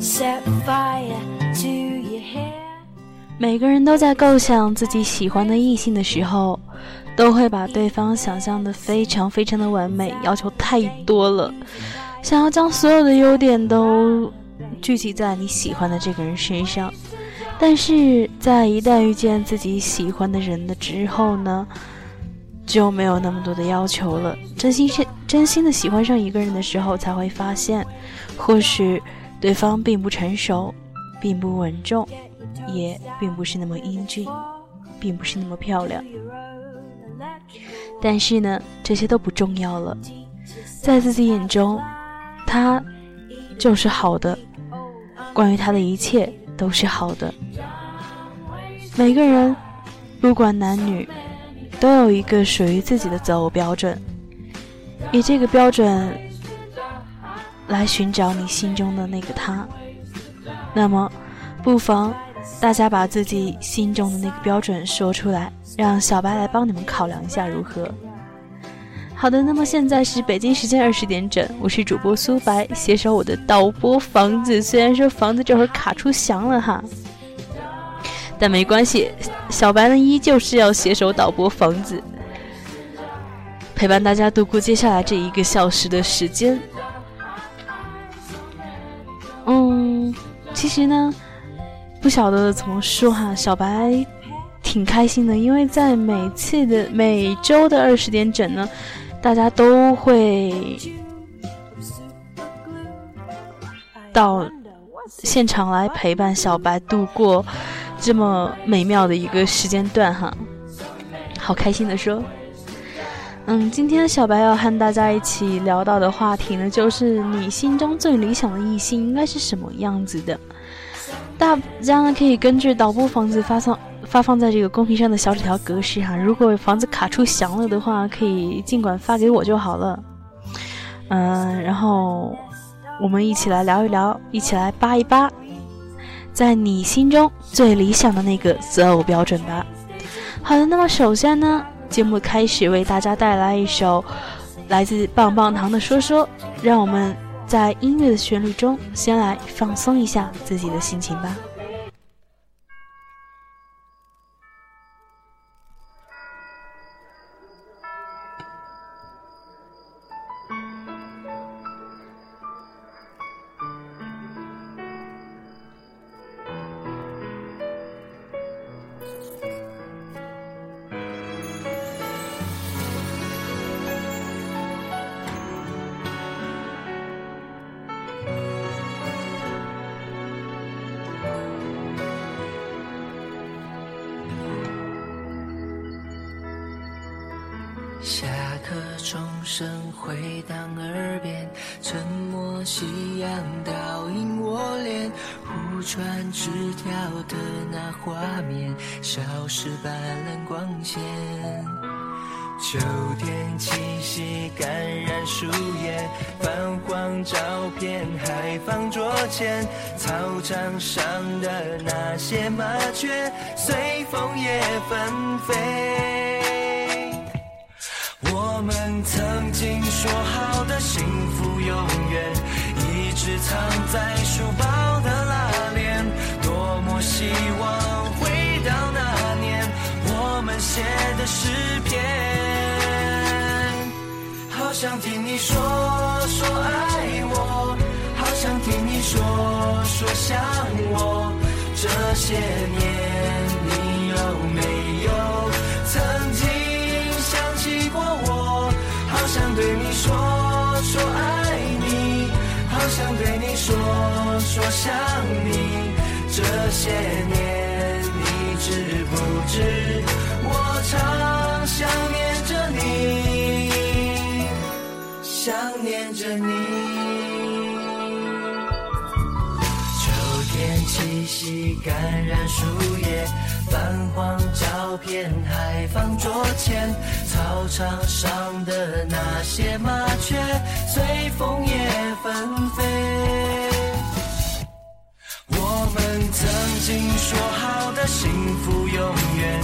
set fire to your hair 每个人都在构想自己喜欢的异性的时候，都会把对方想象的非常非常的完美，要求太多了，想要将所有的优点都聚集在你喜欢的这个人身上。但是在一旦遇见自己喜欢的人的之后呢，就没有那么多的要求了。真心是真心的喜欢上一个人的时候，才会发现，或许对方并不成熟，并不稳重，也并不是那么英俊，并不是那么漂亮。但是呢，这些都不重要了，在自己眼中，他就是好的。关于他的一切。都是好的。每个人，不管男女，都有一个属于自己的择偶标准，以这个标准来寻找你心中的那个他。那么，不妨大家把自己心中的那个标准说出来，让小白来帮你们考量一下，如何？好的，那么现在是北京时间二十点整，我是主播苏白，携手我的导播房子。虽然说房子这会儿卡出翔了哈，但没关系，小白呢依旧是要携手导播房子，陪伴大家度过接下来这一个小时的时间。其实呢，不晓得怎么说哈，小白挺开心的，因为在每次的每周的二十点整呢。大家都会到现场来陪伴小白度过这么美妙的一个时间段哈，好开心的说，嗯，今天小白要和大家一起聊到的话题呢，就是你心中最理想的异性应该是什么样子的？大家呢可以根据导播房子发送。发放在这个公屏上的小纸条格式哈，如果房子卡出翔了的话，可以尽管发给我就好了。嗯，然后我们一起来聊一聊，一起来扒一扒，在你心中最理想的那个择偶标准吧。好的，那么首先呢，节目开始为大家带来一首来自棒棒糖的《说说》，让我们在音乐的旋律中先来放松一下自己的心情吧。斑斓光线。秋天气息感染树叶，泛黄照片还放桌前，操场上的那些麻雀，随风也纷飞。我们曾经说好的幸福，永远一直藏在书包的拉链。多么希望，写的诗篇。好想听你说说爱我，好想听你说说想我。这些年，你有没有曾经？想起过我？好想对你说说爱你，好想对你说说想你。这些年你知不知，我常想念着你，想念着你。秋天气息感染树叶。泛黄照片还放桌前，操场上的那些麻雀随风也纷飞。我们曾经说好的幸福，永远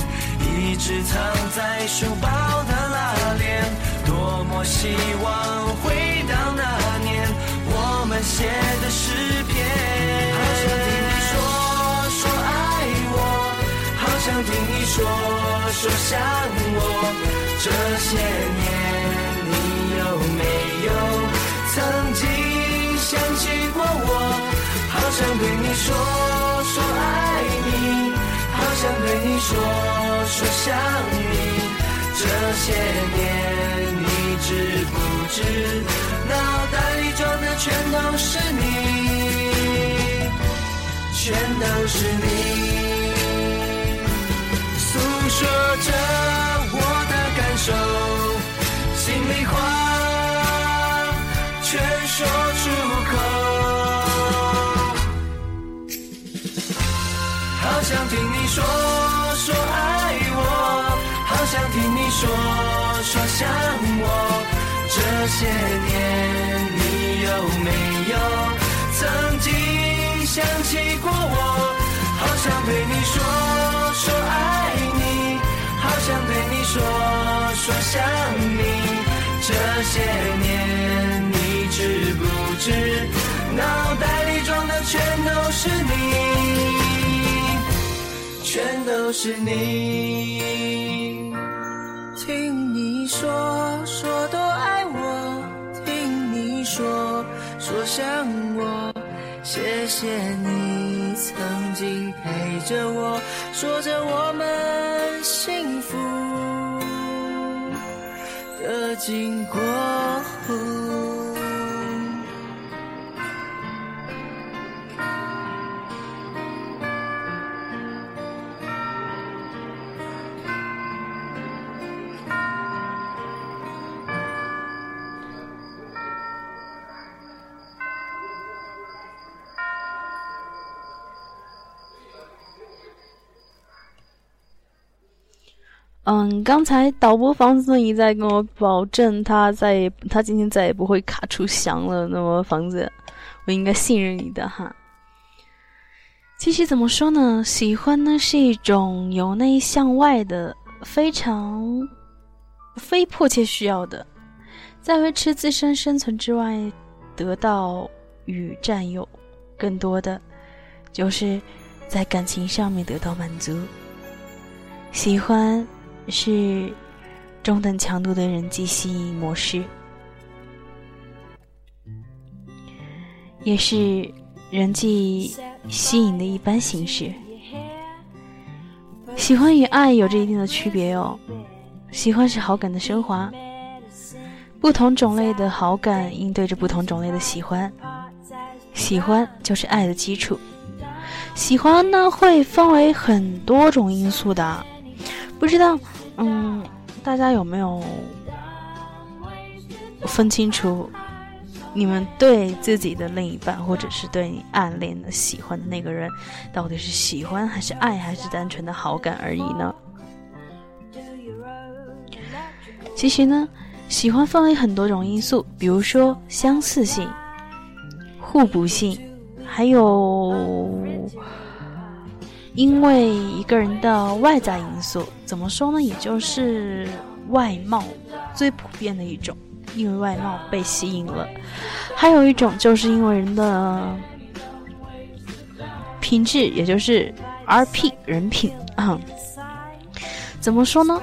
一直藏在书包的拉链多么希望回到那年我们写的诗篇。好想听你说说爱我好想听你说说想我这些年你有没有曾经想起过我好想对你说说爱你。想对你说说想你。这些年，你知不知，脑袋里装的全都是你，全都是你。诉说着我的感受，心里话全说出口。想听你说说爱我，好想听你说说想我。这些年你有没有曾经想起过我？好想对你说说爱你。好想对你说说想你，这些年你知不知，脑袋里装的全都是你，全都是你。听你说说多爱我，听你说说想我，谢谢你曾经陪着我，说着我们幸福。的经过。嗯，刚才导播房子一再跟我保证，他再也他今天再也不会卡出翔了。那么房子，我应该信任你的哈。其实怎么说呢，喜欢呢是一种由内向外的，非常非迫切需要的，在维持自身生存之外，得到与占有，更多的就是在感情上面得到满足。喜欢。是中等强度的人际吸引模式，也是人际吸引的一般形式。喜欢与爱有着一定的区别哦。喜欢是好感的升华，不同种类的好感应对着不同种类的喜欢。喜欢就是爱的基础。喜欢呢会分为很多种因素的，不知道。嗯，大家有没有分清楚，你们对自己的另一半，或者是对你暗恋的、喜欢的那个人，到底是喜欢还是爱，还是单纯的好感而已呢？其实呢，喜欢分为很多种因素，比如说相似性、互补性，还有。因为一个人的外在因素，怎么说呢？也就是外貌最普遍的一种，因为外貌被吸引了。还有一种就是因为人的品质，也就是 R P 人品啊。怎么说呢？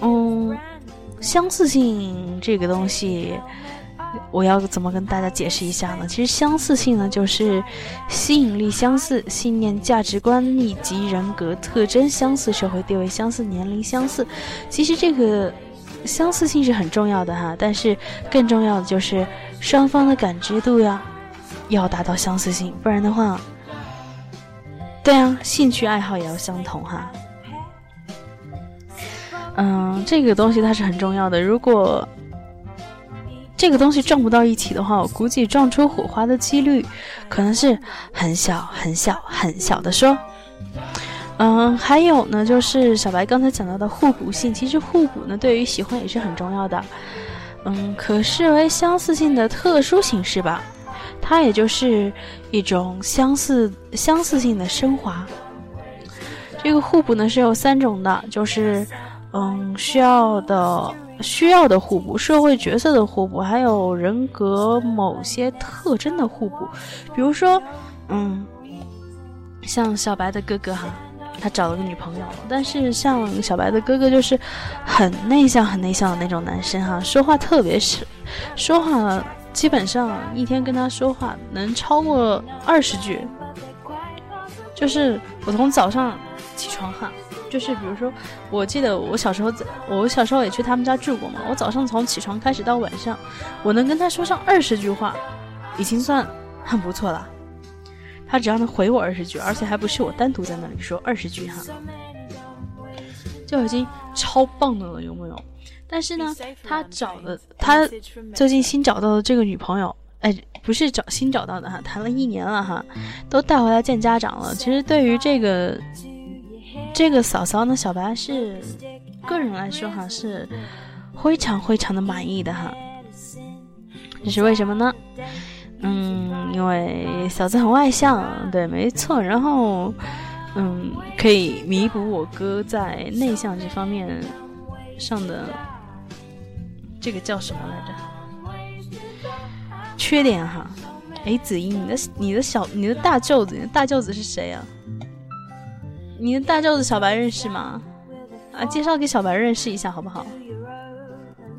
嗯，相似性这个东西。我要怎么跟大家解释一下呢？其实相似性呢，就是吸引力相似、信念、价值观以及人格特征相似、社会地位相似、年龄相似。其实这个相似性是很重要的哈，但是更重要的就是双方的感知度呀，要达到相似性，不然的话，对啊，兴趣爱好也要相同哈。嗯，这个东西它是很重要的，如果。这个东西撞不到一起的话，我估计撞出火花的几率可能是很小很小很小的。说，嗯，还有呢，就是小白刚才讲到的互补性，其实互补呢对于喜欢也是很重要的，嗯，可视为相似性的特殊形式吧。它也就是一种相似相似性的升华。这个互补呢是有三种的，就是嗯需要的。需要的互补，社会角色的互补，还有人格某些特征的互补。比如说，嗯，像小白的哥哥哈，他找了个女朋友，但是像小白的哥哥就是很内向、很内向的那种男生哈，说话特别是说话基本上一天跟他说话能超过二十句，就是我从早上起床哈，就是比如说，我记得我小时候在，我小时候也去他们家住过嘛，我早上从起床开始到晚上，我能跟他说上二十句话，已经算很不错了。他只要能回我二十句，而且还不是我单独在那里说二十句哈，就已经超棒的了，有没有？但是呢，他找的他最近新找到的这个女朋友，哎，不是找新找到的哈，谈了一年了哈，都带回来见家长了。其实对于这个这个嫂嫂呢，小白是个人来说哈，是非常非常的满意的哈。这是为什么呢？嗯，因为嫂子很外向，对，没错。然后，嗯，可以弥补我哥在内向这方面上的这个叫什么来着？缺点哈。哎，子英，你的你的小你的大舅子，你的大舅子是谁啊？你的大舅子小白认识吗？啊，介绍给小白认识一下好不好？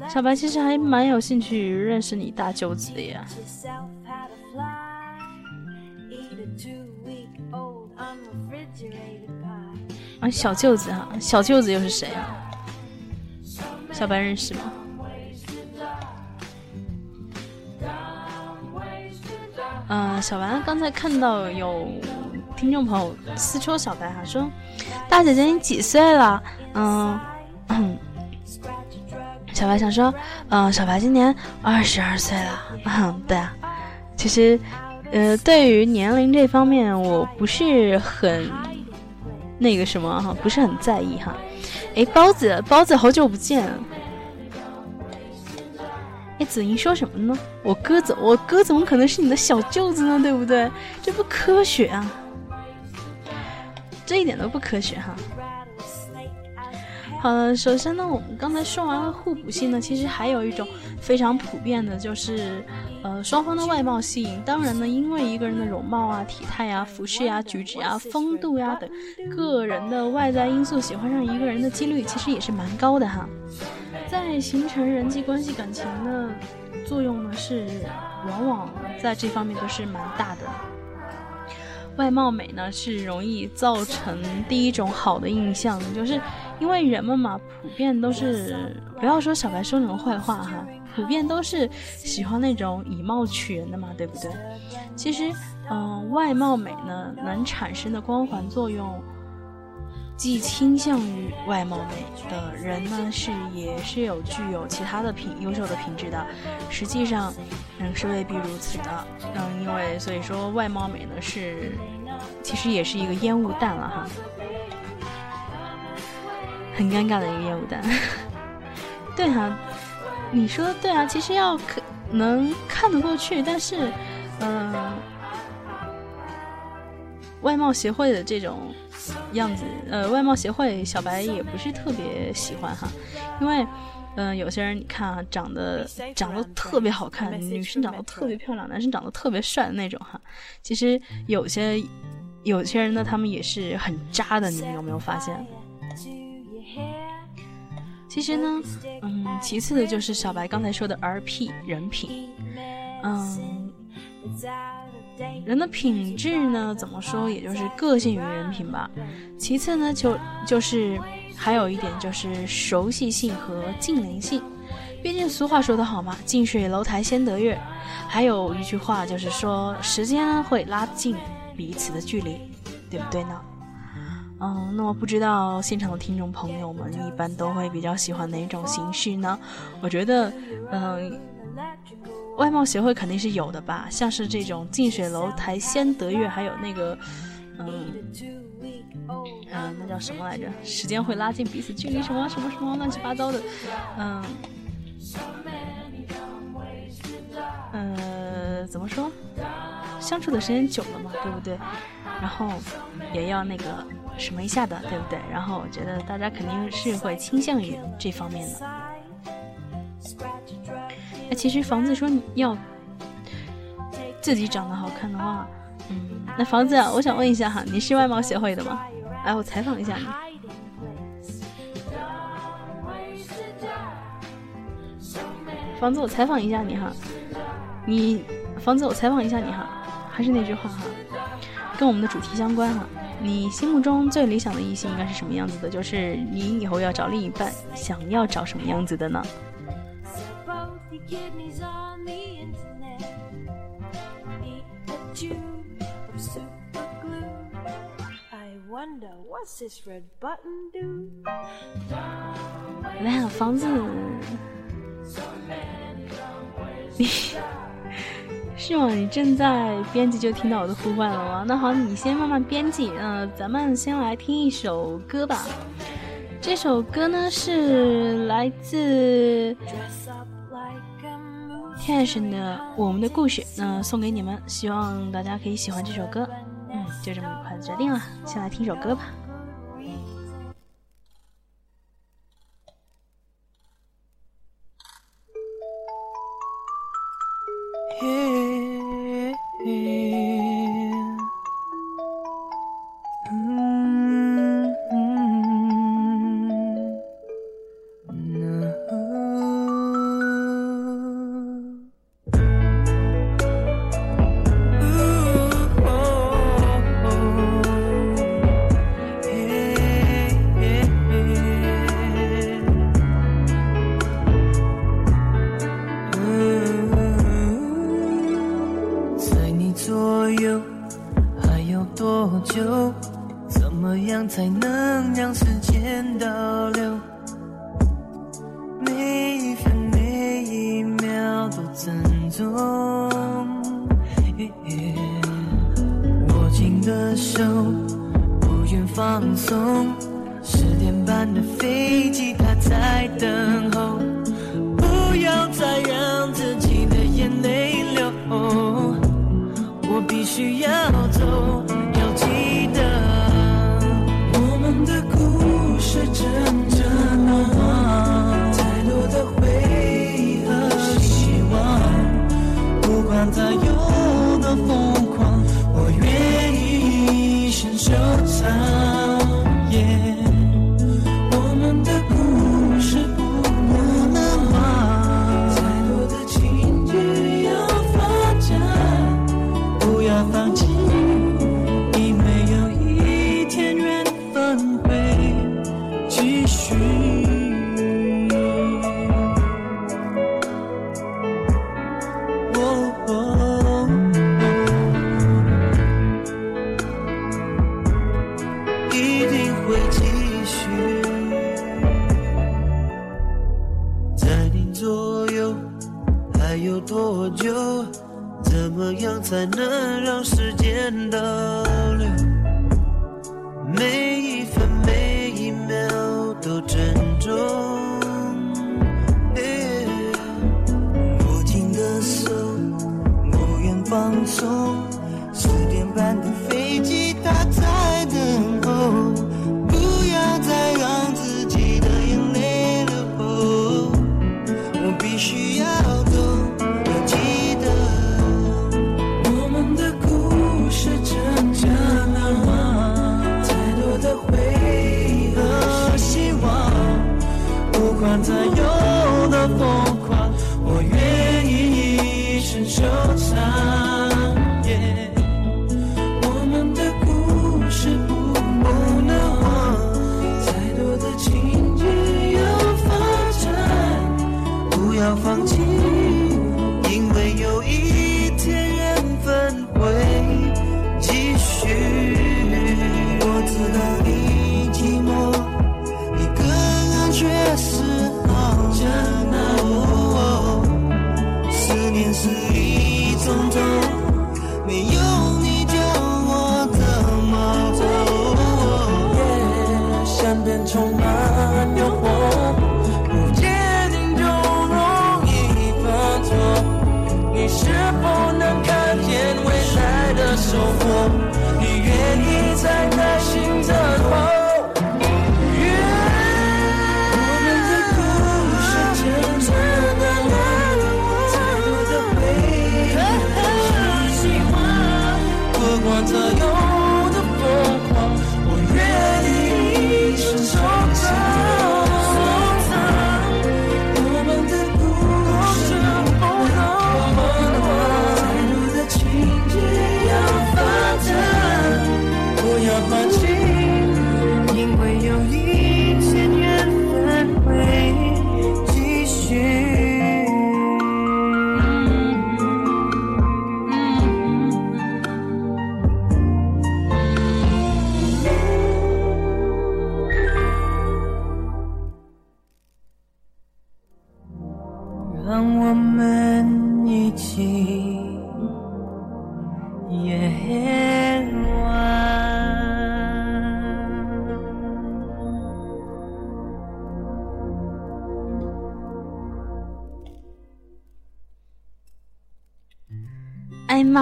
小白其实还蛮有兴趣认识你大舅子的呀。啊，小舅子哈，小舅子又是谁啊？小白认识吗？嗯，小白刚才看到有听众朋友私戳小白哈，说大姐姐你几岁了？嗯，小白想说，嗯，小白今年二十二岁了。嗯，对啊，其实。呃，对于年龄这方面，我不是很那个什么哈，不是很在意哈。哎，包子，包子，好久不见。哎，子英说什么呢？我哥怎，我哥怎么可能是你的小舅子呢？对不对？这不科学啊，这一点都不科学哈。好了，首先呢，我们刚才说完了互补性呢，其实还有一种非常普遍的，就是呃双方的外貌吸引。当然呢，因为一个人的容貌啊、体态呀、服饰呀、举止呀、风度呀等个人的外在因素，喜欢上一个人的几率其实也是蛮高的哈。在形成人际关系、感情的作用呢，是往往在这方面都是蛮大的。外貌美呢，是容易造成第一种好的印象，就是因为人们嘛，普遍都是不要说小白说那种坏话哈，普遍都是喜欢那种以貌取人的嘛，对不对？其实，嗯，外貌美呢，能产生的光环作用。既倾向于外貌美的人呢，是也是有具有其他的品优秀的品质的。实际上，嗯，是未必如此的。嗯，因为所以说外貌美呢是，其实也是一个烟雾弹了哈，很尴尬的一个烟雾弹。对哈，你说的对啊，其实要可能看得过去，但是，嗯，外貌协会的这种。样子，呃，外貌协会小白也不是特别喜欢哈，因为，嗯，有些人你看啊，长得长得特别好看，女生长得特别漂亮，男生长得特别帅的那种哈，其实有些有些人呢，他们也是很渣的，你们有没有发现？其实呢，嗯，其次的就是小白刚才说的 RP 人品，嗯。人的品质呢，怎么说，也就是个性与人品吧。其次呢，就就是还有一点就是熟悉性和近邻性。毕竟俗话说得好嘛，“近水楼台先得月”。还有一句话就是说，时间会拉近彼此的距离，对不对呢？嗯，那么不知道现场的听众朋友们一般都会比较喜欢哪种形式呢？我觉得，嗯。外貌协会肯定是有的吧，像是这种近水楼台先得月，还有那个，嗯，嗯，那叫什么来着？时间会拉近彼此距离，什么什么什么乱七八糟的，嗯，呃，怎么说？相处的时间久了嘛，对不对？然后也要那个什么一下的，对不对？然后我觉得大家肯定是会倾向于这方面的。那其实房子说你要自己长得好看的话，嗯，那房子啊，我想问一下哈，你是外貌协会的吗？哎，我采访一下你，房子，我采访一下你哈，你房子，我采访一下你哈，还是那句话哈，跟我们的主题相关哈。你心目中最理想的异性应该是什么样子的？就是你以后要找另一半，想要找什么样子的呢？来呀，房子，你 是吗？你正在编辑就听到我的呼唤了吗？那好，你先慢慢编辑。嗯，咱们先来听一首歌吧。这首歌呢是来自 Cash 的《我们的故事》，那送给你们，希望大家可以喜欢这首歌。嗯，就这么快的决定了，先来听首歌吧。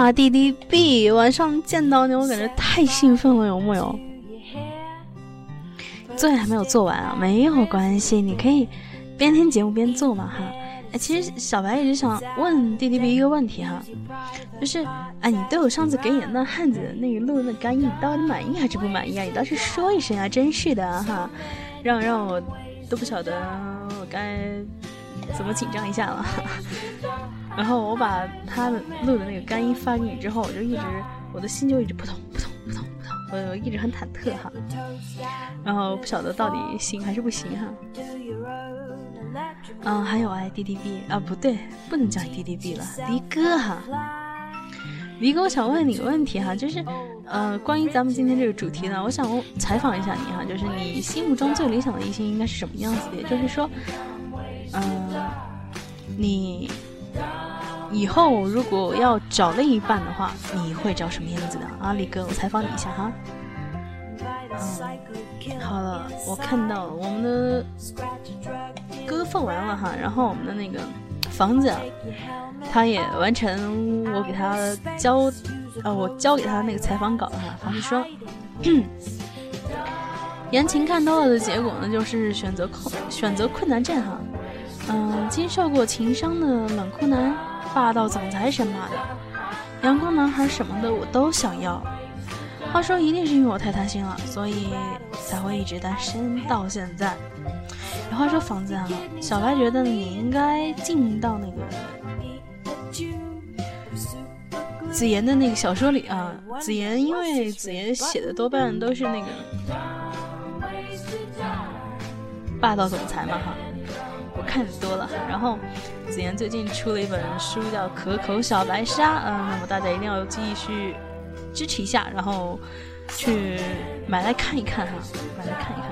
哎妈，D D B，晚上见到你，我感觉太兴奋了，有木有？作业还没有做完啊，没有关系，你可以边听节目边做嘛哈。哎，其实小白一直想问 D D B 一个问题哈，就是哎，你对我上次给你的那汉子那个录的干音，你到底满意还是不满意啊？你倒是说一声啊，真是的哈，让让我都不晓得我该怎么紧张一下了。然后我把他的录的那个干音发给你之后，我就一直我的心就一直扑通扑通扑通扑通，我一直很忐忑哈。然后不晓得到底行还是不行哈。嗯，还有哎，D D B 啊，不对，不能叫你 D D B 了，迪哥哈。迪哥，我想问你个问题哈，就是呃，关于咱们今天这个主题呢，我想采访一下你哈，就是你心目中最理想的异性应该是什么样子的？也就是说，嗯，你。以后如果要找另一半的话，你会找什么样子的啊？李哥，我采访你一下哈。嗯，好了，我看到了我们的歌放完了哈，然后我们的那个房子，他也完成我给他交，呃，我交给他那个采访稿哈。房子说，言情看多了的结果呢，就是选择困选择困难症哈。嗯，经受过情伤的冷酷男。霸道总裁什么的，阳光男孩什么的我都想要。话说一定是因为我太贪心了，所以才会一直单身到现在。话说房子啊，小白觉得你应该进到那个子妍的那个小说里啊。子妍因为子妍写的多半都是那个霸道总裁嘛哈。我看的多了，然后子妍最近出了一本书叫《可口小白鲨》，嗯，那么大家一定要继续支持一下，然后去买来看一看哈，买来看一看。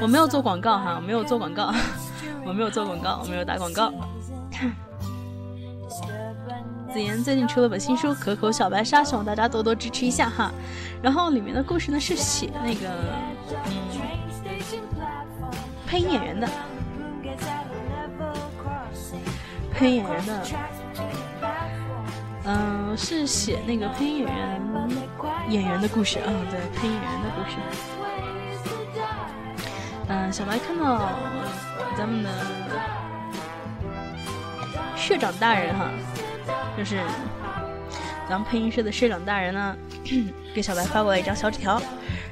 我没有做广告哈，我没有做广告，我没有做广告，我没有打广告。子妍最近出了本新书《可口小白鲨》，希望大家多多支持一下哈。然后里面的故事呢是写那个嗯。配音演员的，配音演员的，嗯，是写那个配音演员演员的故事啊，对，配音演员的故事。嗯，小白看到咱们的社长大人哈，就是咱们配音社的社长大人呢，给小白发过来一张小纸条，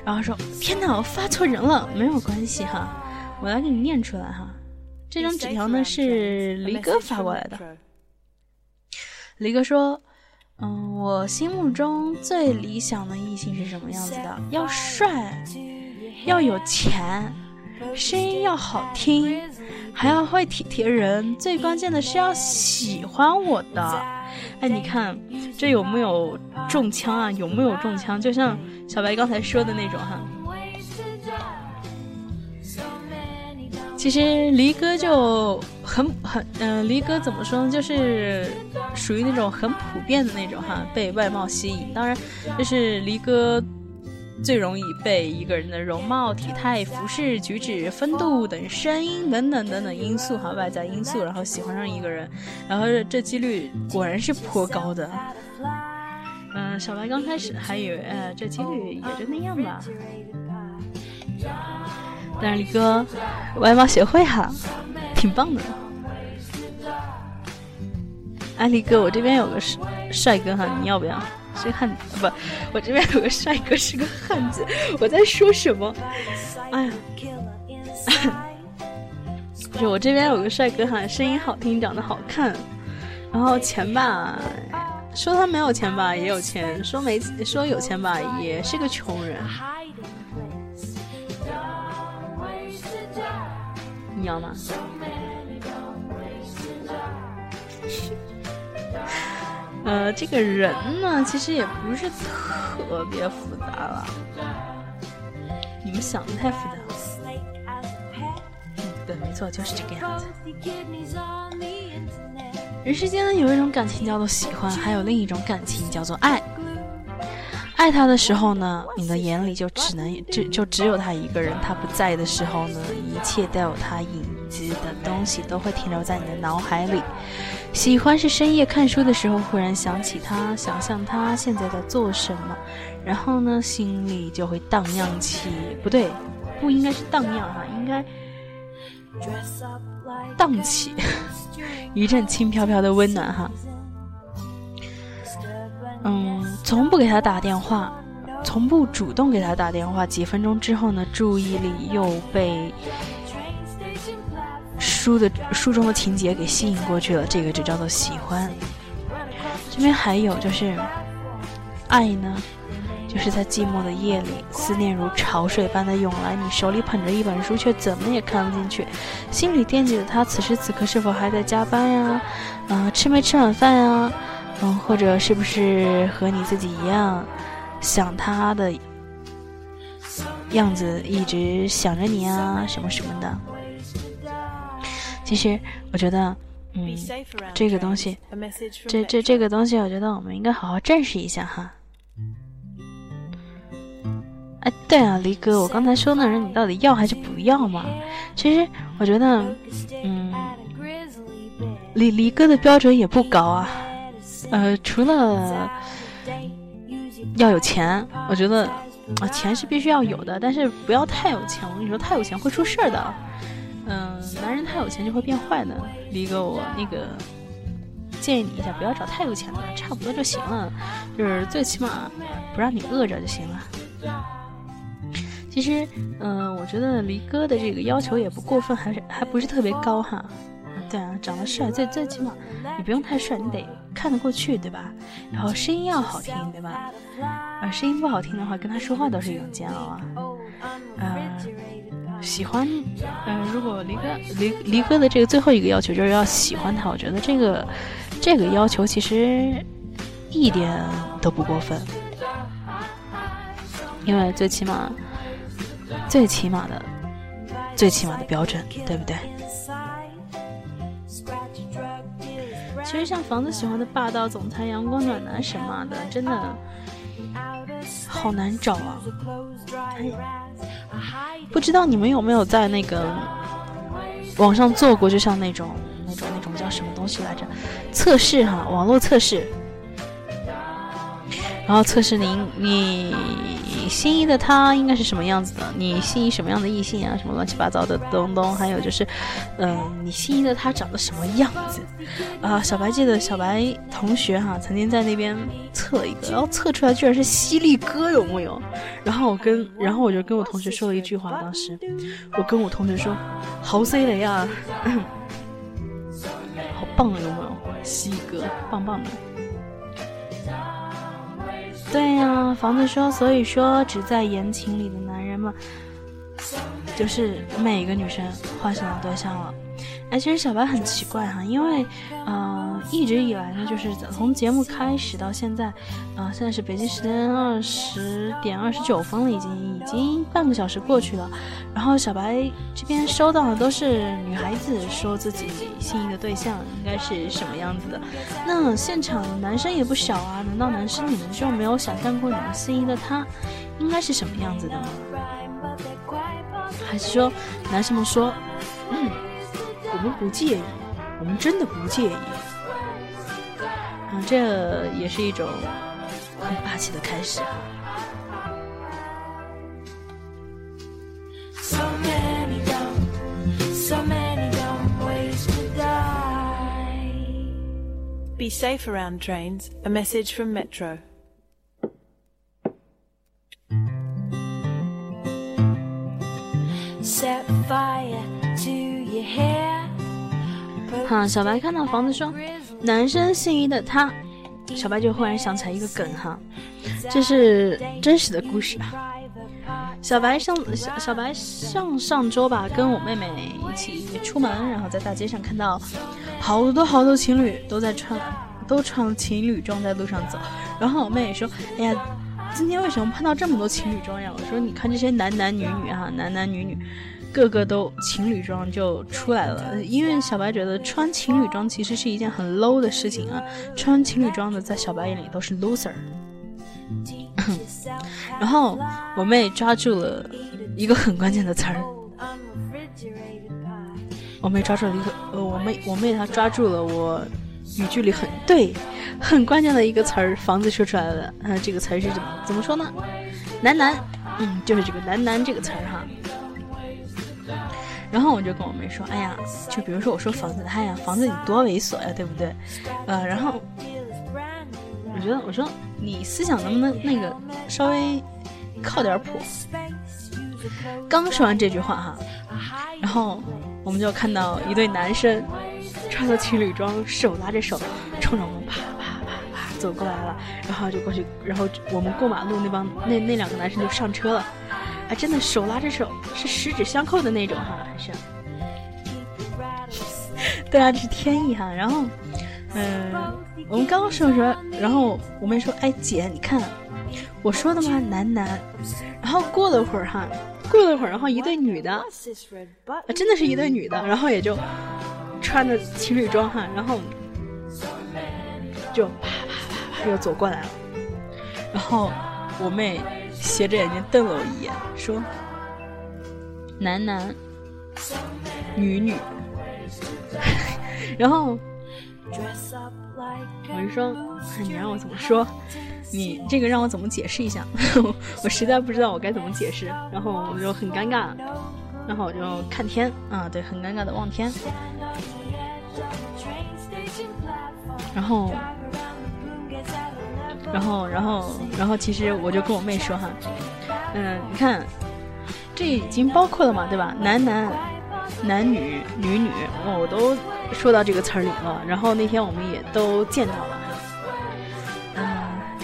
然后说：“天哪，我发错人了，没有关系哈。”我来给你念出来哈，这张纸条呢是黎哥发过来的。黎哥说：“嗯，我心目中最理想的异性是什么样子的？要帅，要有钱，声音要好听，还要会体贴人，最关键的是要喜欢我的。”哎，你看这有没有中枪啊？有没有中枪？就像小白刚才说的那种哈。其实离哥就很很嗯，离哥怎么说呢？就是属于那种很普遍的那种哈，被外貌吸引。当然，就是离哥最容易被一个人的容貌、体态、服饰、举止、风度等声音等等等等因素哈，外在因素，然后喜欢上一个人，然后这几率果然是颇高的。嗯，小白刚开始还以为呃，这几率也就那样吧。但是李哥，外貌协会哈，挺棒的。哎，李哥，我这边有个帅帅哥哈，你要不要？是汉子不？我这边有个帅哥是个汉子。我在说什么？哎呀，就我这边有个帅哥哈，声音好听，长得好看，然后钱吧，说他没有钱吧，也有钱；说没说有钱吧，也是个穷人。你要吗？呃，这个人呢，其实也不是特别复杂了。你们想的太复杂了。嗯，对，没错，就是这个样子。人世间，有一种感情叫做喜欢，还有另一种感情叫做爱。爱他的时候呢，你的眼里就只能就就只有他一个人；他不在的时候呢，一切带有他影子的东西都会停留在你的脑海里。喜欢是深夜看书的时候，忽然想起他，想象他现在在做什么，然后呢，心里就会荡漾起，不对，不应该是荡漾哈，应该荡起 一阵轻飘飘的温暖哈。嗯，从不给他打电话，从不主动给他打电话。几分钟之后呢，注意力又被书的书中的情节给吸引过去了。这个就叫做喜欢。这边还有就是，爱呢，就是在寂寞的夜里，思念如潮水般的涌来，你手里捧着一本书，却怎么也看不进去，心里惦记着他此时此刻是否还在加班呀？啊，吃没吃晚饭呀？嗯，或者是不是和你自己一样，想他的样子，一直想着你啊，什么什么的。其实我觉得，嗯，这个东西，这这这个东西，我觉得我们应该好好正视一下哈。哎，对啊，离哥，我刚才说那人，你到底要还是不要嘛？其实我觉得，嗯，离离哥的标准也不高啊。呃，除了要有钱，我觉得啊，钱是必须要有的，但是不要太有钱。我跟你说，太有钱会出事儿的。嗯，男人太有钱就会变坏的。李哥，我那个建议你一下，不要找太有钱的，差不多就行了，就是最起码不让你饿着就行了。其实，嗯，我觉得离哥的这个要求也不过分，还是还不是特别高哈。对啊，长得帅，最最起码你不用太帅，你得看得过去，对吧？然后声音要好听，对吧？啊，声音不好听的话，跟他说话都是一种煎熬啊。呃，喜欢，呃，如果离哥离离哥的这个最后一个要求就是要喜欢他，我觉得这个这个要求其实一点都不过分，因为最起码最起码的最起码的标准，对不对？其实像房子喜欢的霸道总裁、阳光暖男什么的，真的好难找啊！不知道你们有没有在那个网上做过，就像那种、那种、那种叫什么东西来着？测试哈，网络测试，然后测试您你。心仪的他应该是什么样子的？你心仪什么样的异性啊？什么乱七八糟的东东？还有就是，嗯，你心仪的他长得什么样子？啊，小白记得小白同学哈，曾经在那边测了一个，然后测出来居然是犀利哥，有木有？然后我跟，然后我就跟我同学说了一句话，当时我跟我同学说，好犀利啊，好棒啊，有木有？犀利哥，棒棒的。对呀，房子说，所以说只在言情里的男人们，就是每个女生幻想的对象了。哎，其实小白很奇怪哈，因为，呃，一直以来呢，就是从节目开始到现在，啊，现在是北京时间二十点二十九分了，已经已经半个小时过去了。然后小白这边收到的都是女孩子说自己心仪的对象应该是什么样子的。那现场男生也不少啊，难道男生你们就没有想象过你们心仪的他应该是什么样子的吗？还是说男生们说，嗯？我们不介意，我们真的不介意。嗯，这也是一种很霸气的开始啊。Be safe around trains. A message from Metro. 哈，小白看到房子说：“男生心仪的他。”小白就忽然想起来一个梗哈，这是真实的故事吧。小白上小小白上上周吧，跟我妹妹一起出门，然后在大街上看到好多好多情侣都在穿都穿情侣装在路上走，然后我妹妹说：“哎呀，今天为什么碰到这么多情侣装呀？”我说：“你看这些男男女女哈，男男女女。”个个都情侣装就出来了，因为小白觉得穿情侣装其实是一件很 low 的事情啊，穿情侣装的在小白眼里都是 loser。然后我妹抓住了一个很关键的词儿，我妹抓住了一个呃，我妹我妹她抓住了我语句里很对很关键的一个词儿，房子说出来了，啊，这个词儿是怎么怎么说呢？男男，嗯，就是这个男男这个词儿哈。然后我就跟我妹说，哎呀，就比如说我说房子，哎呀，房子你多猥琐呀，对不对？呃，然后我觉得我说你思想能不能那个稍微靠点谱？刚说完这句话哈，然后我们就看到一对男生穿着情侣装，手拉着手，冲着我们啪啪啪啪走过来了，然后就过去，然后我们过马路那帮那那两个男生就上车了。啊，真的手拉着手，是十指相扣的那种哈，还是？对啊，这是天意哈。然后，嗯，我们刚刚说说，然后我妹说：“哎，姐，你看，我说的吗？男男。”然后过了会儿哈，过了会儿，然后一对女的，真的是一对女的，然后也就穿着情侣装哈，然后就啪啪啪啪又走过来了，然后我妹。斜着眼睛瞪了我一眼，说：“男男，女女。”然后我就说：“你让我怎么说？你这个让我怎么解释一下？我实在不知道我该怎么解释。”然后我就很尴尬，然后我就看天啊，对，很尴尬的望天。然后。然后，然后，然后，其实我就跟我妹说哈，嗯，你看，这已经包括了嘛，对吧？男男、男女、女女，我都说到这个词儿里了。然后那天我们也都见到了，嗯，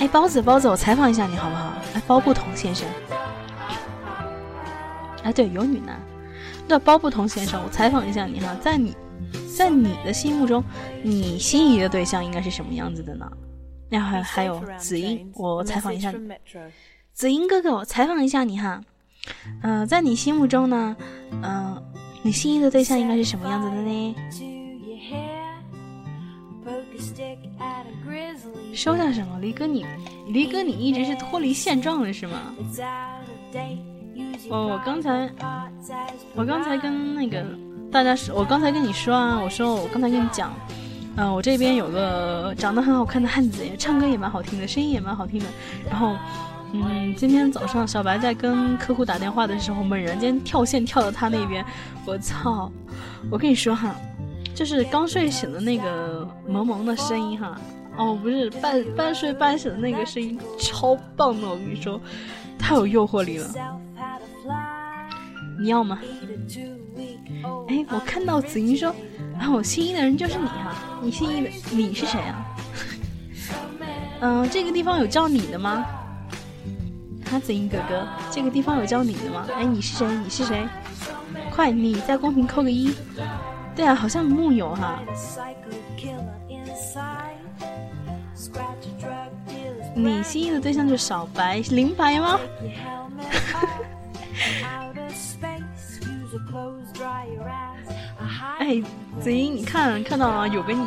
哎，包子，包子，我采访一下你好不好？哎，包不同先生，哎，对，有女男，那包不同先生，我采访一下你哈，在你，在你的心目中，你心仪的对象应该是什么样子的呢？然后还还有子英，我采访一下你，子英哥哥，我采访一下你哈，嗯，在你心目中呢，嗯，你心仪的对象应该是什么样子的呢？收下什么？离哥你，离哥你一直是脱离现状的是吗？哦，我刚才，我刚才跟那个大家说，我刚才跟你说啊，我说我刚才跟你讲。嗯，我这边有个长得很好看的汉子，唱歌也蛮好听的，声音也蛮好听的。然后，嗯，今天早上小白在跟客户打电话的时候，猛然间跳线跳到他那边，我操！我跟你说哈，就是刚睡醒的那个萌萌的声音哈，哦，不是半半睡半醒的那个声音，超棒的，我跟你说，太有诱惑力了。你要吗？哎，我看到子英说。然后我心仪的人就是你哈，你心仪的你是谁啊？嗯，这个地方有叫你的吗？哈子英哥哥，这个地方有叫你的吗？哎，你是谁？你是谁？快，你在公屏扣个一。对啊，好像木有哈。你心仪的对象就是小白，林白吗？哎，子英，你看看到了有个你。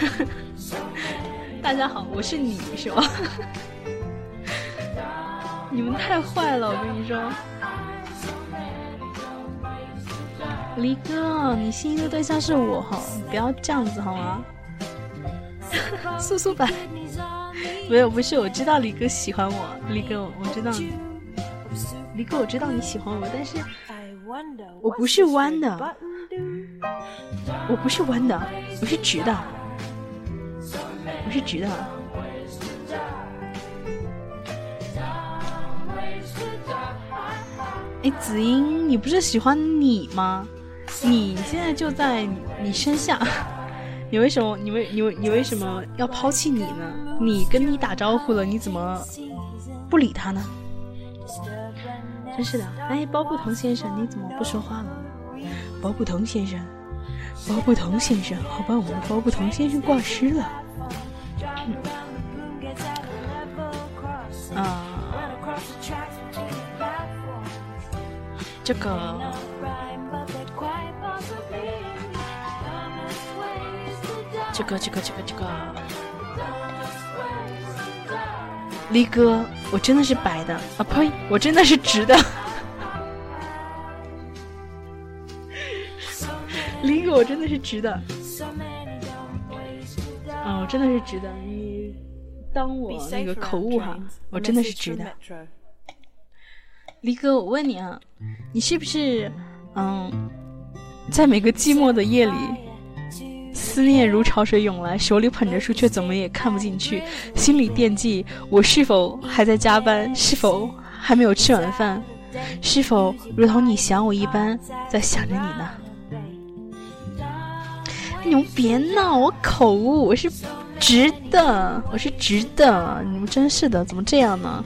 大家好，我是你，是吧？你们太坏了，我跟你说。离哥，你心仪的对象是我哈，不要这样子好吗？素素版，没有，不是，我知道离哥喜欢我，离哥，我知道，离哥，我知道你喜欢我，但是。我不是弯的，我不是弯的，我是直的，我是直的。哎，子英，你不是喜欢你吗？你现在就在你身下，你为什么？你为你为你为什么要抛弃你呢？你跟你打招呼了，你怎么不理他呢？真是的，哎，包不同先生，你怎么不说话了？包不同先生，包不同先生，好吧，我们的包不同先生挂失了。啊，这个，这个，这个，这个，这个，离哥，我真的是白的啊！呸，我真的是直的。离哥，我真的是直的。啊，我真的是直的。你当我那个口误哈，我真的是直的。离哥，我问你啊，你是不是嗯，在每个寂寞的夜里，思念如潮水涌来，手里捧着书却怎么也看不进去，心里惦记我是否还在加班，是否还没有吃晚饭，是否如同你想我一般在想着你呢？你们别闹，我口误，我是直的，我是直的，你们真是的，怎么这样呢？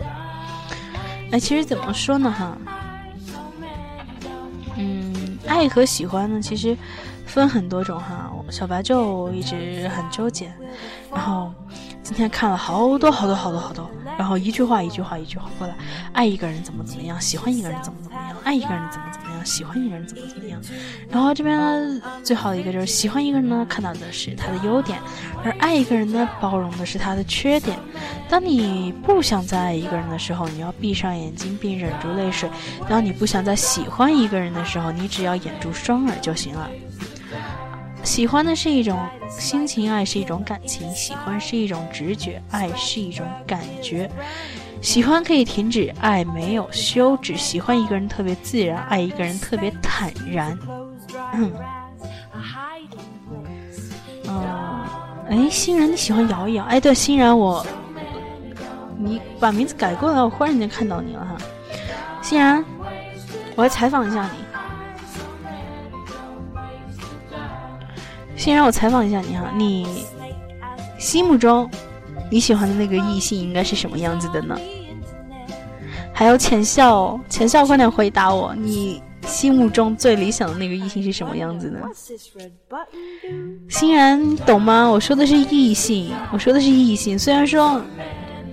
哎，其实怎么说呢，哈，嗯，爱和喜欢呢，其实分很多种哈。小白就一直很纠结，然后今天看了好多好多好多好多，然后一句话一句话一句话过来，爱一个人怎么怎么样，喜欢一个人怎么怎么样，爱一个人怎么怎么样，喜欢一个人怎么怎么样。然后这边呢，最好的一个就是喜欢一个人呢，看到的是他的优点，而爱一个人呢，包容的是他的缺点。当你不想再爱一个人的时候，你要闭上眼睛并忍住泪水；当你不想再喜欢一个人的时候，你只要掩住双耳就行了。喜欢的是一种心情，爱是一种感情，喜欢是一种直觉，爱是一种感觉。喜欢可以停止，爱没有休止。喜欢一个人特别自然，爱一个人特别坦然。嗯，嗯，哎，欣然你喜欢摇一摇？哎，对，欣然我，你把名字改过来，我忽然间看到你了哈。欣然，我来采访一下你。先让我采访一下你哈，你心目中你喜欢的那个异性应该是什么样子的呢？还有浅笑，浅笑，快点回答我，你心目中最理想的那个异性是什么样子的？欣然，懂吗？我说的是异性，我说的是异性。虽然说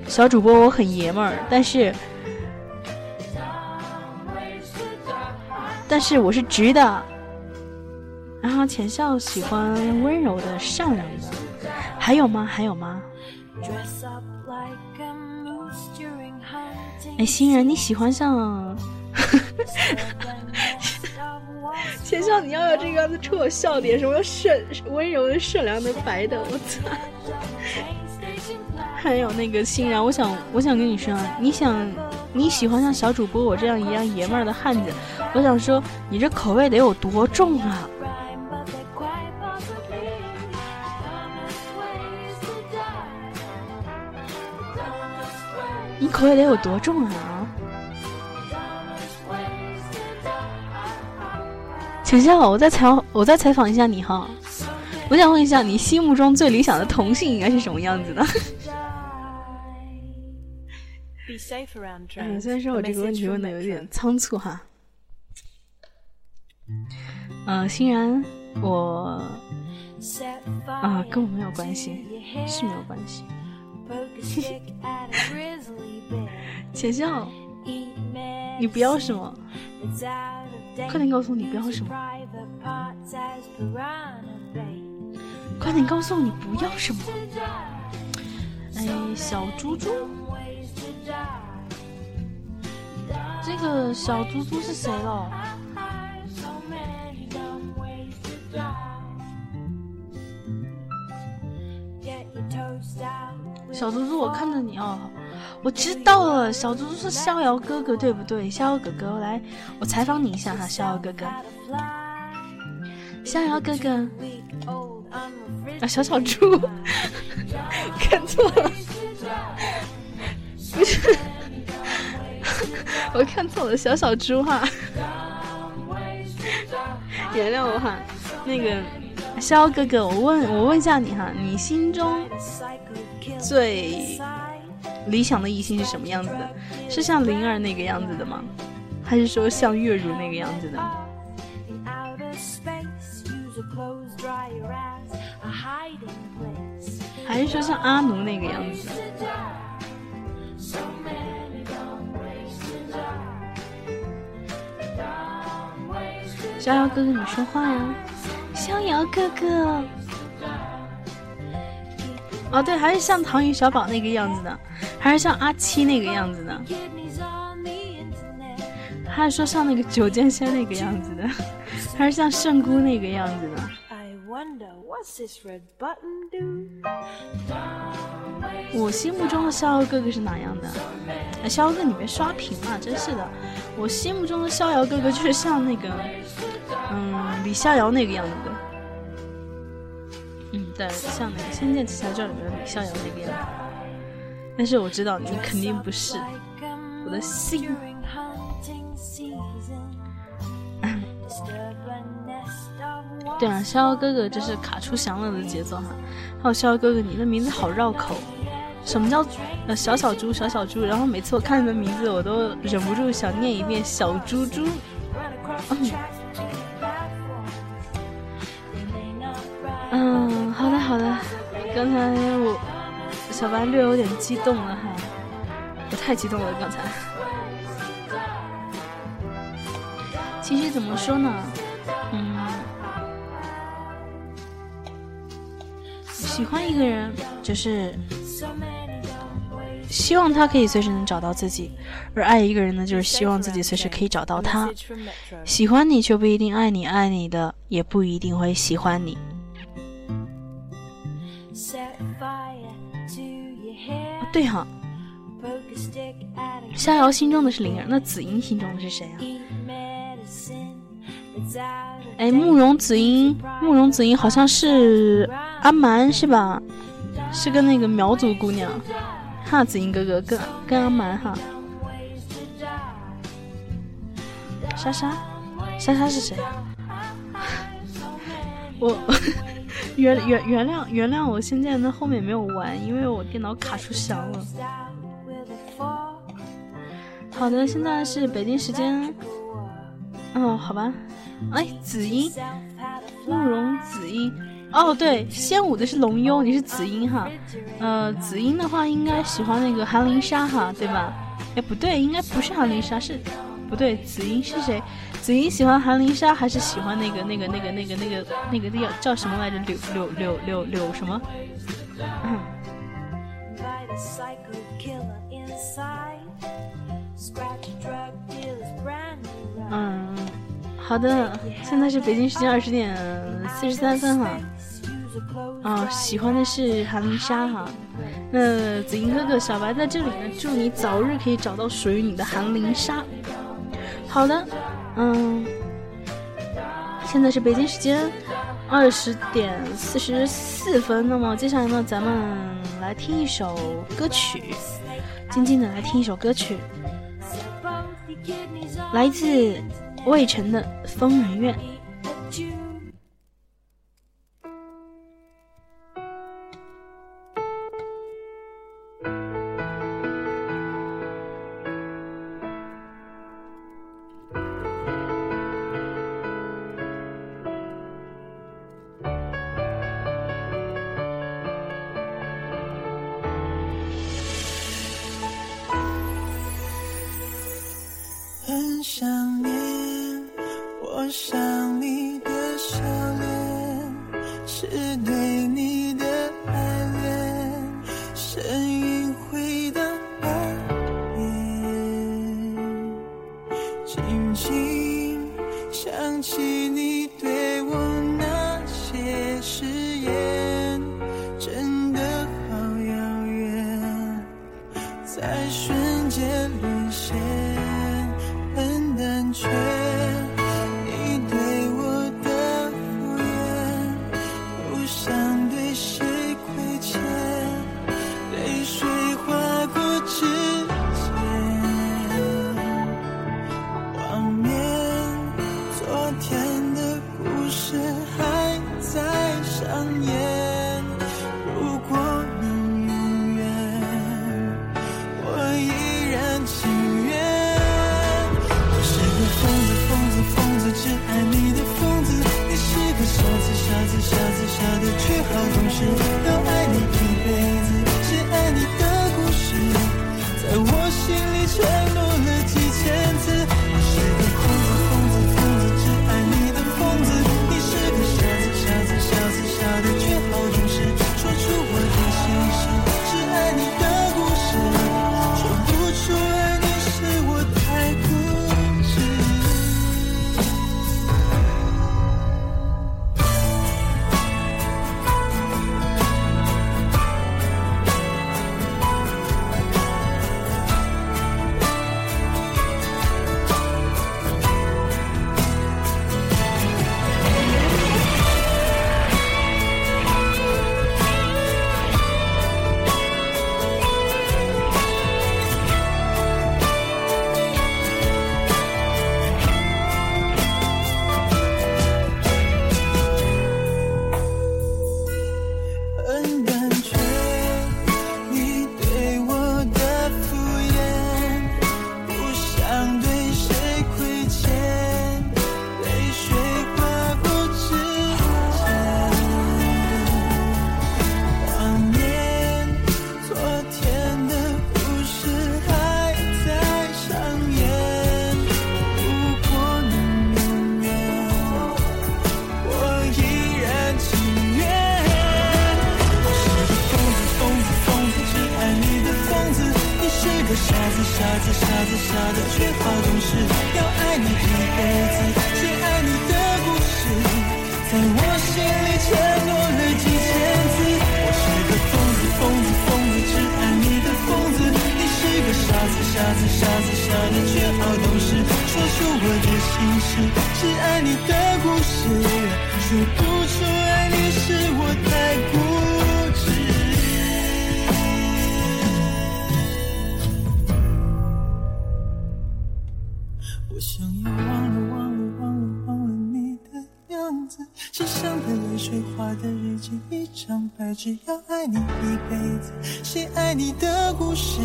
小主播我很爷们儿，但是但是我是直的。然后浅笑喜欢温柔的、善良的，还有吗？还有吗？哎，欣然你喜欢像？浅笑你要有这个样子冲我笑点，什么善温柔的、善良的、白的，我操！还有那个欣然，我想我想跟你说，你想你喜欢像小主播我这样一样爷们儿的汉子，我想说你这口味得有多重啊！你口味得有多重啊？请笑，我再采我再采访一下你哈，我想问一下，你心目中最理想的同性应该是什么样子的？嗯，虽然说我这个问题问的有点仓促哈。嗯，欣然，我啊，跟我没有关系，是没有关系。浅笑，你不要什么？快点告诉我你不要什么！快点告诉我你不要什么！哎，小猪猪，这个小猪猪是谁了？小猪猪，我看着你哦，我知道了，小猪猪是逍遥哥哥，对不对？逍遥哥哥，我来，我采访你一下哈，逍遥哥哥，逍遥哥哥，啊，小小猪，看错了，不是，我看错了，小小猪哈，原谅我哈，那个逍遥哥哥，我问我问一下你哈，你心中。最理想的异性是什么样子的？是像灵儿那个样子的吗？还是说像月如那个样子的？还是说像阿奴那个样子？逍遥哥哥，你说话呀！逍遥哥哥。哦，对，还是像唐钰小宝那个样子的，还是像阿七那个样子的，还是说像那个九剑仙那个样子的，还是像圣姑那个样子的。我心目中的逍遥哥哥是哪样的？哎，逍遥哥，你别刷屏了，真是的。我心目中的逍遥哥哥就是像那个，嗯，李逍遥那个样子的。嗯，对，像那个《仙剑奇侠传》里面的李逍遥那个样子。但是我知道你肯定不是，我的心。对啊，逍遥哥哥这是卡出翔了的节奏哈。还有逍遥哥哥，你的名字好绕口。什么叫呃小小猪小小猪？然后每次我看你的名字，我都忍不住想念一遍小猪猪。嗯，好的好的。刚才我小白略有点激动了哈，我太激动了刚才。其实怎么说呢？嗯，喜欢一个人就是。希望他可以随时能找到自己，而爱一个人呢，就是希望自己随时可以找到他。喜欢你却不一定爱你，爱你的也不一定会喜欢你。对哈，逍遥心中的是灵儿，那紫英心中的是谁啊？哎，慕容紫英，慕容紫英好像是阿蛮是吧？是个那个苗族姑娘。哈紫英哥哥跟跟阿蛮哈，莎莎，莎莎是谁？我原原原谅原谅我现在那后面没有玩，因为我电脑卡出翔了。好的，现在是北京时间。哦，好吧。哎，紫英，慕容紫英。哦，对，仙舞的是龙幽，你是紫英哈，呃，紫英的话应该喜欢那个韩林莎哈，对吧？哎，不对，应该不是韩林莎，是不对，紫英是谁？紫英喜欢韩灵莎还是喜欢那个那个那个那个那个那个叫叫什么来着？柳柳柳柳柳什么？嗯，好的，现在是北京时间二十点四十三分哈。啊，喜欢的是韩灵莎哈，那紫英哥哥，小白在这里呢，祝你早日可以找到属于你的韩灵莎。好的，嗯，现在是北京时间二十点四十四分，那么接下来呢，咱们来听一首歌曲，静静的来听一首歌曲，来自魏晨的《疯人院》。我想要忘了，忘了，忘了，忘了你的样子。身上的泪水画的日记，一张白纸，要爱你一辈子，写爱你的故事，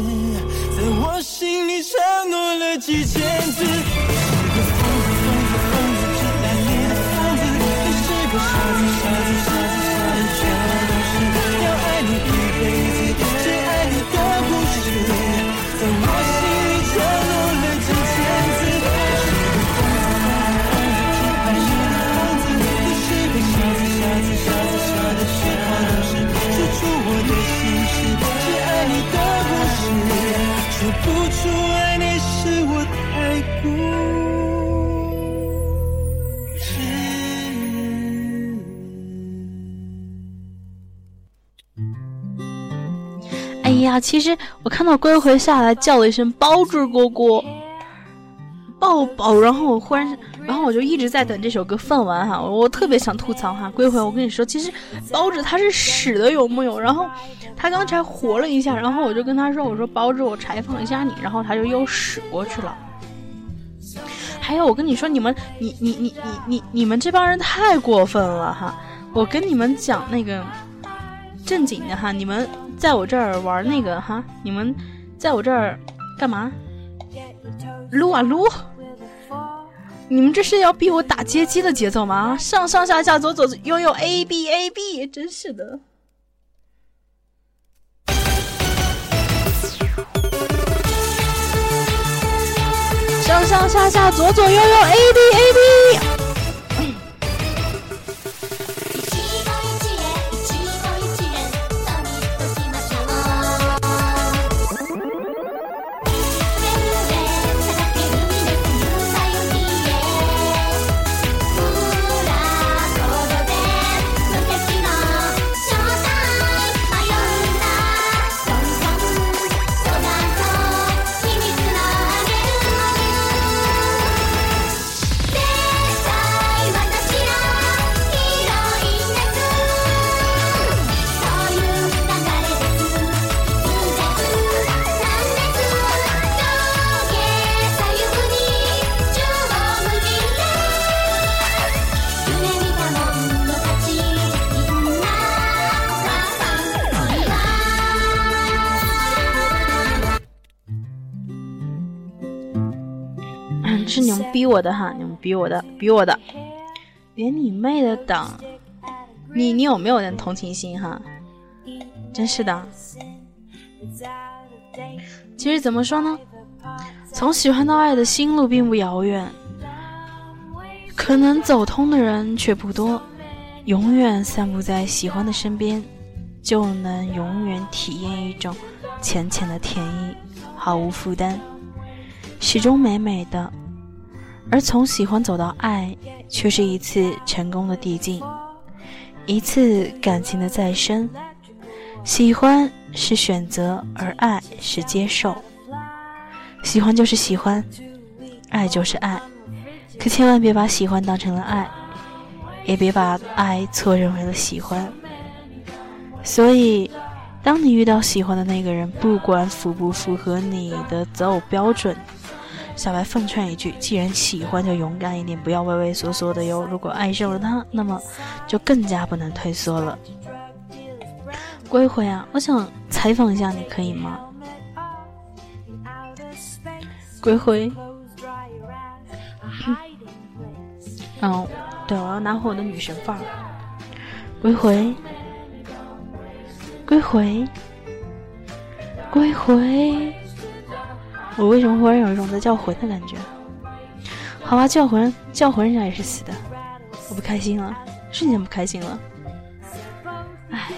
在我心里承诺了几千字。我是个疯子，疯子，疯子，只爱你的疯子。你是个傻子，呀，其实我看到龟回下来叫了一声“包子哥哥”，抱抱，然后我忽然，然后我就一直在等这首歌放完哈，我特别想吐槽哈，龟回，我跟你说，其实包子他是屎的有木有？然后他刚才活了一下，然后我就跟他说，我说包子，我采访一下你，然后他就又屎过去了。还有，我跟你说，你们，你你你你你你们这帮人太过分了哈！我跟你们讲那个正经的哈，你们在我这儿玩那个哈，你们在我这儿干嘛？撸啊撸！你们这是要逼我打街机的节奏吗？上上下下左左右右 A B A B，真是的。上上下下左左右右 A B A B。我的哈，你们逼我的，逼我的，连你妹的党！你你有没有点同情心哈？真是的。其实怎么说呢？从喜欢到爱的心路并不遥远，可能走通的人却不多。永远散步在喜欢的身边，就能永远体验一种浅浅的甜意，毫无负担，始终美美的。而从喜欢走到爱，却是一次成功的递进，一次感情的再生。喜欢是选择，而爱是接受。喜欢就是喜欢，爱就是爱，可千万别把喜欢当成了爱，也别把爱错认为了喜欢。所以，当你遇到喜欢的那个人，不管符不符合你的择偶标准。小白奉劝一句：既然喜欢，就勇敢一点，不要畏畏缩缩的哟。如果爱上了他，那么就更加不能退缩了。归回啊，我想采访一下你，可以吗？归回。嗯，对，我要拿回我的女神范儿。归回，归回，归回。我为什么忽然有一种在叫魂的感觉？好吧，叫魂，叫魂，人家也是死的。我不开心了，瞬间不开心了。唉，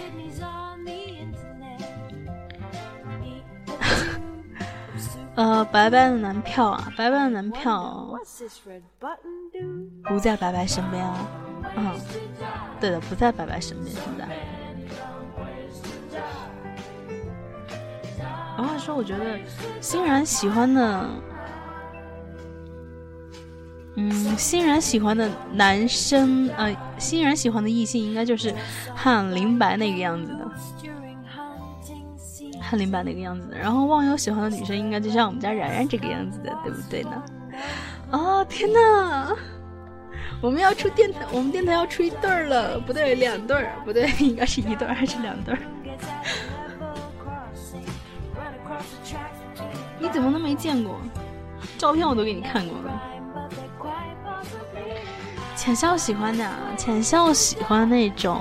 呃，白白的男票啊，白白的男票不在白白身边啊。嗯，对的，不在白白身边，现在。然后说，我觉得欣然喜欢的，嗯，欣然喜欢的男生，呃，欣然喜欢的异性应该就是汉林白那个样子的，汉林白那个样子的。然后忘忧喜欢的女生应该就像我们家然然这个样子的，对不对呢？哦，天哪！我们要出电台，我们电台要出一对儿了，不对，两对儿，不对，应该是一对儿还是两对儿？你怎么都没见过？照片我都给你看过了。浅笑喜欢的，浅笑喜欢那种，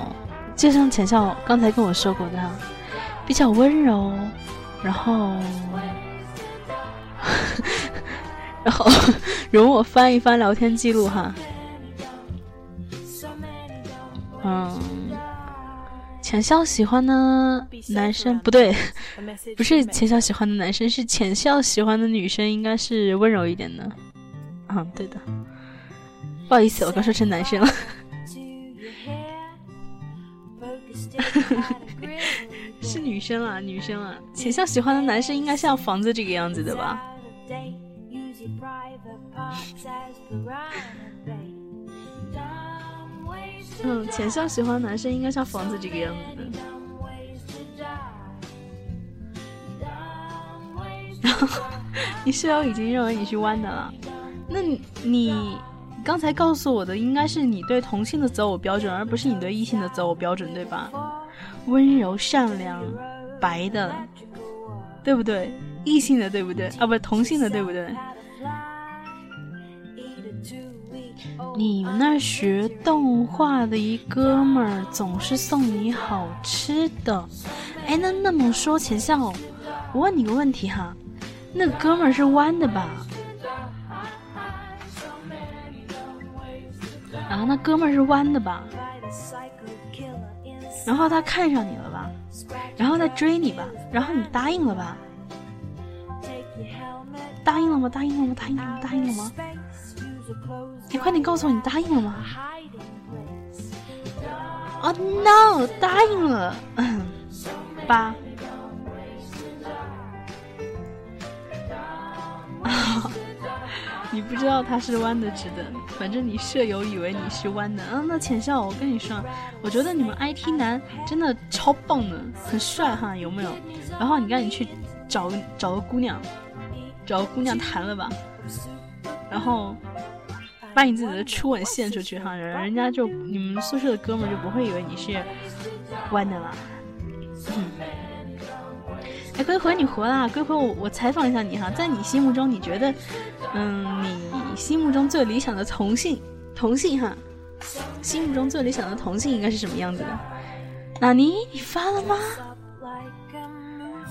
就像浅笑刚才跟我说过的，比较温柔，然后，然后容我翻一翻聊天记录哈。嗯，浅笑喜欢的男生不对，不是浅笑喜欢的男生，是浅笑喜欢的女生，应该是温柔一点的。嗯，对的，不好意思，我刚说成男生了。是女生啊，女生啊，浅笑喜欢的男生应该像房子这个样子的吧？嗯，浅笑喜欢男生应该像房子这个样子的。你室友已经认为你是弯的了，那你刚才告诉我的应该是你对同性的择偶标准，而不是你对异性的择偶标准，对吧？温柔、善良、白的，对不对？异性的对不对？啊，不，同性的对不对？你们那学动画的一哥们儿总是送你好吃的，哎，那那么说，钱笑，我问你个问题哈，那哥们儿是弯的吧？啊，那哥们儿是弯的吧？然后他看上你了吧？然后他追你吧？然后你答应了吧？答应了吗？答应了吗？答应了吗？答应了吗？你快点告诉我，你答应了吗？哦，no，答应了。八。你不知道他是弯的直的，反正你舍友以为你是弯的。嗯，那浅笑，我跟你说，我觉得你们 IT 男真的超棒的，很帅哈，有没有？然后你赶紧去找找个姑娘，找个姑娘谈了吧，然后。把你自己的初吻献出去哈，人家就你们宿舍的哥们就不会以为你是弯的了。哎，龟回你活啦！龟回我我采访一下你哈，在你心目中你觉得，嗯，你心目中最理想的同性同性哈，心目中最理想的同性应该是什么样子的？纳尼？你发了吗？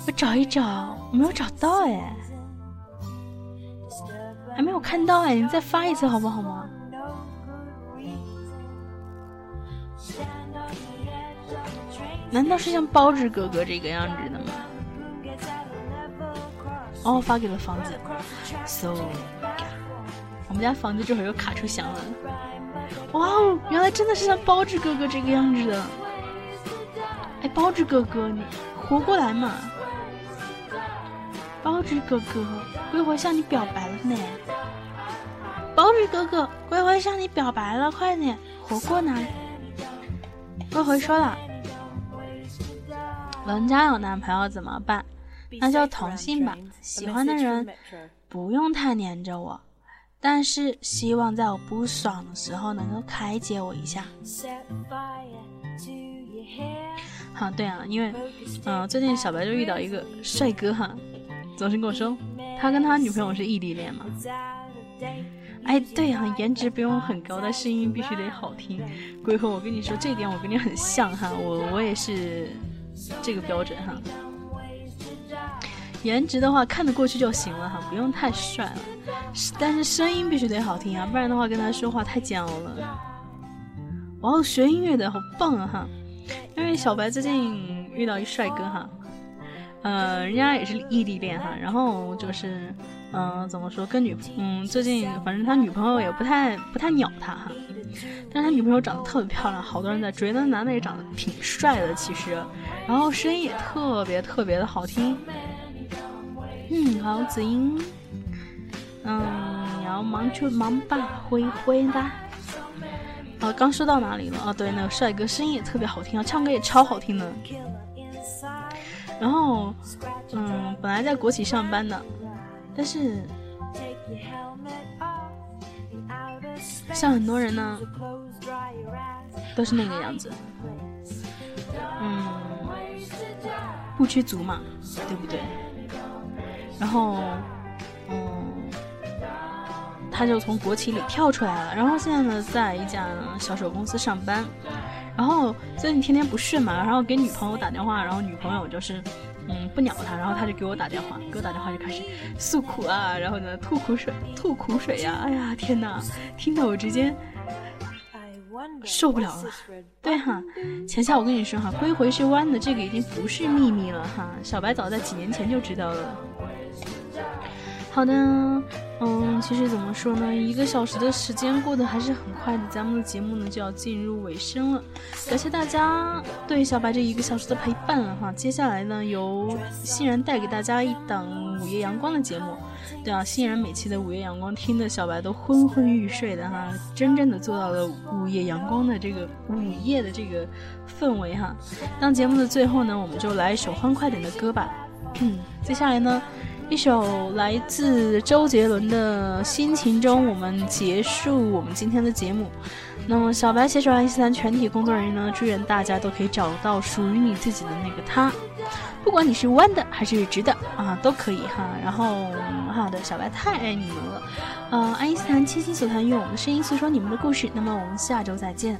我找一找，没有找到哎。还没有看到哎，你再发一次好不好吗？难道是像包子哥哥这个样子的吗？哦，发给了房子。So，我们家房子这会儿又卡出翔了。哇哦，原来真的是像包子哥哥这个样子的。哎，包子哥哥，你活过来嘛？包子哥哥，龟回向你表白了呢。包子哥哥，龟回向你表白了，快点，活过来。龟回说了，人家有男朋友怎么办？那就同性吧。喜欢的人不用太黏着我，但是希望在我不爽的时候能够开解我一下。好，对啊，因为嗯，最近小白就遇到一个帅哥哈。总是跟我说，他跟他女朋友是异地恋嘛？哎，对呀，颜值不用很高，但声音必须得好听。鬼魂，我跟你说，这点我跟你很像哈，我我也是这个标准哈。颜值的话看得过去就行了哈，不用太帅了，但是声音必须得好听啊，不然的话跟他说话太煎熬了。哇，学音乐的好棒啊哈！因为小白最近遇到一帅哥哈。呃，人家也是异地恋哈，然后就是，嗯、怎么说，跟女，嗯，最近反正他女朋友也不太不太鸟他哈，但是他女朋友长得特别漂亮，好多人在追，那男的也长得挺帅的其实，然后声音也特别特别的好听，嗯，好子英，嗯，要忙就忙吧，会回答。啊，刚说到哪里了？啊，对，那个帅哥声音也特别好听啊，唱歌也超好听的。然后，嗯，本来在国企上班的，但是像很多人呢，都是那个样子，嗯，不知足嘛，对不对？然后，嗯，他就从国企里跳出来了，然后现在呢，在一家销售公司上班。然后最近天天不顺嘛，然后给女朋友打电话，然后女朋友就是，嗯，不鸟他，然后他就给我打电话，给我打电话就开始诉苦啊，然后呢吐苦水，吐苦水呀、哎呀天哪，听得我直接受不了了。对哈，钱夏我跟你说哈，归回是弯的，这个已经不是秘密了哈，小白早在几年前就知道了。好的，嗯，其实怎么说呢，一个小时的时间过得还是很快的，咱们的节目呢就要进入尾声了，感谢大家对小白这一个小时的陪伴哈。接下来呢，由欣然带给大家一档午夜阳光的节目，对啊，欣然每期的午夜阳光听的小白都昏昏欲睡的哈，真正的做到了午夜阳光的这个午夜的这个氛围哈。当节目的最后呢，我们就来一首欢快点的歌吧。接下来呢。一首来自周杰伦的《心情中》，我们结束我们今天的节目。那么，小白携手爱因斯坦全体工作人员呢，祝愿大家都可以找到属于你自己的那个他，不管你是弯的还是直的啊，都可以哈。然后，好的，小白太爱你们了。呃，爱因斯坦倾心所谈，用我们的声音诉说你们的故事。那么，我们下周再见。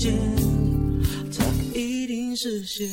间，它一定实现。